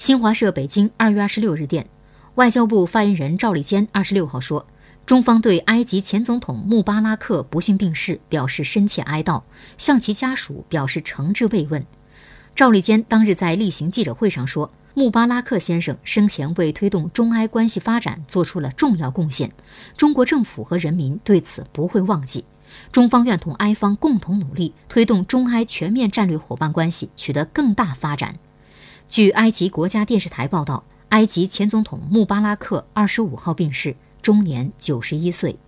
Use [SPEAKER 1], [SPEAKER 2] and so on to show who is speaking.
[SPEAKER 1] 新华社北京二月二十六日电，外交部发言人赵立坚二十六号说，中方对埃及前总统穆巴拉克不幸病逝表示深切哀悼，向其家属表示诚挚慰问。赵立坚当日在例行记者会上说，穆巴拉克先生生前为推动中埃关系发展做出了重要贡献，中国政府和人民对此不会忘记。中方愿同埃方共同努力，推动中埃全面战略伙伴关系取得更大发展。据埃及国家电视台报道，埃及前总统穆巴拉克二十五号病逝，终年九十一岁。